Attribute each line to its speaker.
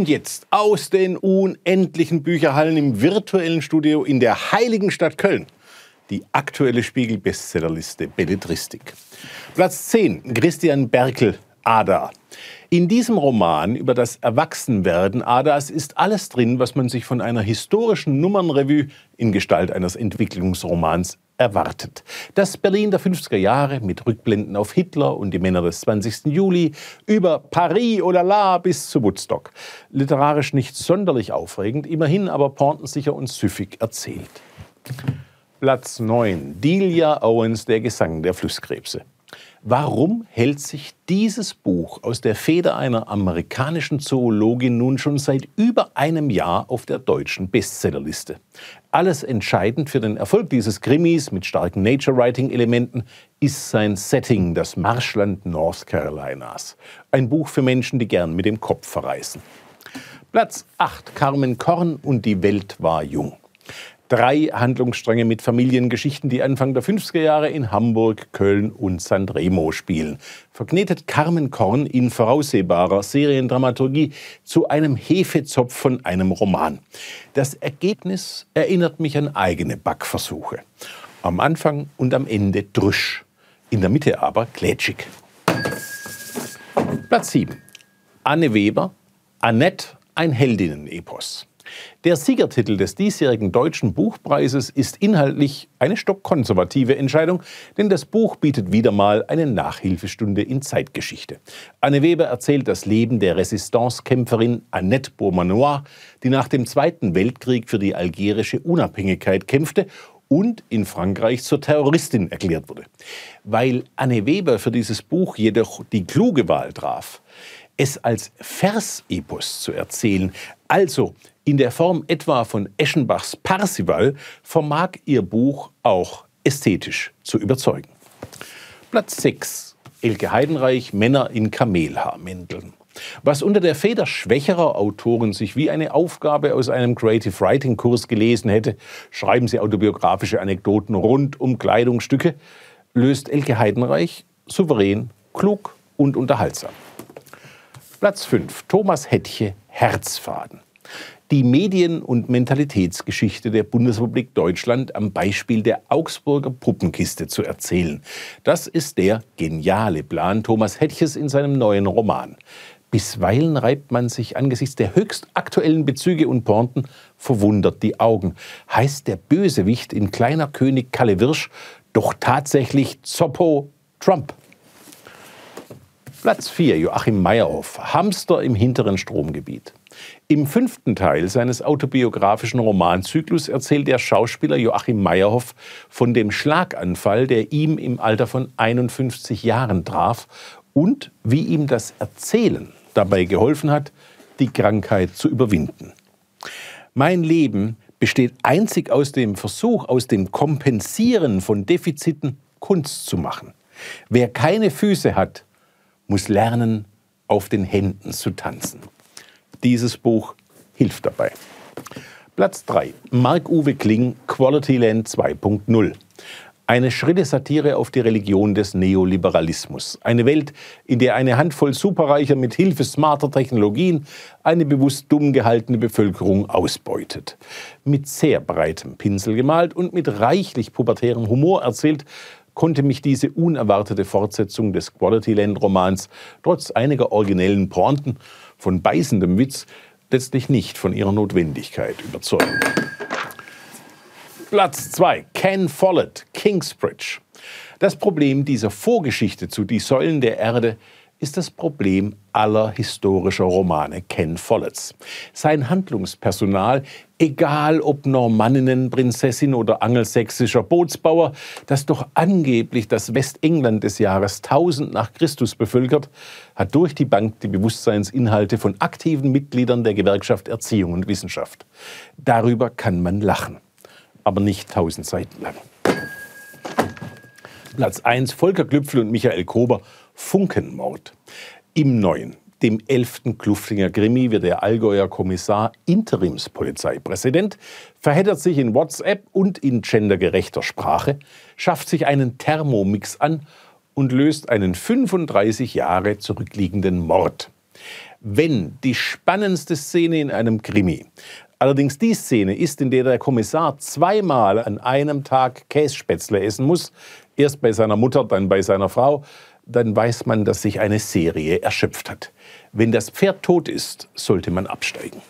Speaker 1: Und jetzt aus den unendlichen Bücherhallen im virtuellen Studio in der heiligen Stadt Köln. Die aktuelle Spiegel-Bestsellerliste Belletristik. Platz 10, Christian Berkel, Ada. In diesem Roman über das Erwachsenwerden Adas ist alles drin, was man sich von einer historischen Nummernrevue in Gestalt eines Entwicklungsromans erwartet. Das Berlin der 50er Jahre mit Rückblenden auf Hitler und die Männer des 20. Juli über Paris oder la bis zu Woodstock. Literarisch nicht sonderlich aufregend, immerhin aber pointensicher und süffig erzählt. Platz 9. Delia Owens, der Gesang der Flusskrebse. Warum hält sich dieses Buch aus der Feder einer amerikanischen Zoologin nun schon seit über einem Jahr auf der deutschen Bestsellerliste? Alles entscheidend für den Erfolg dieses Krimis mit starken Nature-Writing-Elementen ist sein Setting, das Marschland North Carolinas. Ein Buch für Menschen, die gern mit dem Kopf verreißen. Platz 8. Carmen Korn und die Welt war jung drei Handlungsstränge mit Familiengeschichten, die Anfang der 50er Jahre in Hamburg, Köln und Sanremo spielen. Verknetet Carmen Korn in voraussehbarer Seriendramaturgie zu einem Hefezopf von einem Roman. Das Ergebnis erinnert mich an eigene Backversuche. Am Anfang und am Ende drüsch, in der Mitte aber glätschig. Platz 7. Anne Weber, Annette, ein Heldinnen-Epos. Der Siegertitel des diesjährigen Deutschen Buchpreises ist inhaltlich eine stockkonservative Entscheidung, denn das Buch bietet wieder mal eine Nachhilfestunde in Zeitgeschichte. Anne Weber erzählt das Leben der Resistancekämpferin Annette Beaumanoir, die nach dem Zweiten Weltkrieg für die algerische Unabhängigkeit kämpfte und in Frankreich zur Terroristin erklärt wurde. Weil Anne Weber für dieses Buch jedoch die kluge Wahl traf, es als Versepos zu erzählen, also in der Form etwa von Eschenbachs Parsival, vermag ihr Buch auch ästhetisch zu überzeugen. Platz 6. Elke Heidenreich, Männer in Kamelhaarmänteln. Was unter der Feder schwächerer Autoren sich wie eine Aufgabe aus einem Creative Writing Kurs gelesen hätte, schreiben sie autobiografische Anekdoten rund um Kleidungsstücke, löst Elke Heidenreich souverän, klug und unterhaltsam. Platz 5. Thomas Hettche, Herzfaden. Die Medien- und Mentalitätsgeschichte der Bundesrepublik Deutschland am Beispiel der Augsburger Puppenkiste zu erzählen. Das ist der geniale Plan Thomas Hettches in seinem neuen Roman. Bisweilen reibt man sich angesichts der höchst aktuellen Bezüge und Pointen verwundert die Augen. Heißt der Bösewicht in Kleiner König Kalle Wirsch doch tatsächlich Zoppo Trump? Platz 4, Joachim Meyerhoff, Hamster im hinteren Stromgebiet. Im fünften Teil seines autobiografischen Romanzyklus erzählt der Schauspieler Joachim Meyerhoff von dem Schlaganfall, der ihm im Alter von 51 Jahren traf und wie ihm das Erzählen dabei geholfen hat, die Krankheit zu überwinden. Mein Leben besteht einzig aus dem Versuch, aus dem Kompensieren von Defiziten Kunst zu machen. Wer keine Füße hat, muss lernen, auf den Händen zu tanzen. Dieses Buch hilft dabei. Platz 3. Marc-Uwe Kling, Quality Land 2.0. Eine schrille Satire auf die Religion des Neoliberalismus. Eine Welt, in der eine Handvoll Superreicher mit Hilfe smarter Technologien eine bewusst dumm gehaltene Bevölkerung ausbeutet. Mit sehr breitem Pinsel gemalt und mit reichlich pubertärem Humor erzählt, konnte mich diese unerwartete Fortsetzung des Quality Land Romans trotz einiger originellen Pointen von beißendem Witz letztlich nicht von ihrer Notwendigkeit überzeugen. Platz 2. Ken Follett, Kingsbridge. Das Problem dieser Vorgeschichte zu Die Säulen der Erde ist das Problem aller historischer Romane Ken Folletts. Sein Handlungspersonal, egal ob Normanninnen, Prinzessin oder angelsächsischer Bootsbauer, das doch angeblich das Westengland des Jahres 1000 nach Christus bevölkert, hat durch die Bank die Bewusstseinsinhalte von aktiven Mitgliedern der Gewerkschaft Erziehung und Wissenschaft. Darüber kann man lachen, aber nicht tausend Seiten lang. Platz 1 Volker Klüpfel und Michael Kober Funkenmord. Im neuen, dem elften Kluftinger Krimi wird der Allgäuer Kommissar Interimspolizeipräsident, verheddert sich in WhatsApp und in gendergerechter Sprache, schafft sich einen Thermomix an und löst einen 35 Jahre zurückliegenden Mord. wenn die spannendste Szene in einem Krimi allerdings die Szene ist, in der der Kommissar zweimal an einem Tag Kässpätzle essen muss, erst bei seiner Mutter, dann bei seiner Frau, dann weiß man, dass sich eine Serie erschöpft hat. Wenn das Pferd tot ist, sollte man absteigen.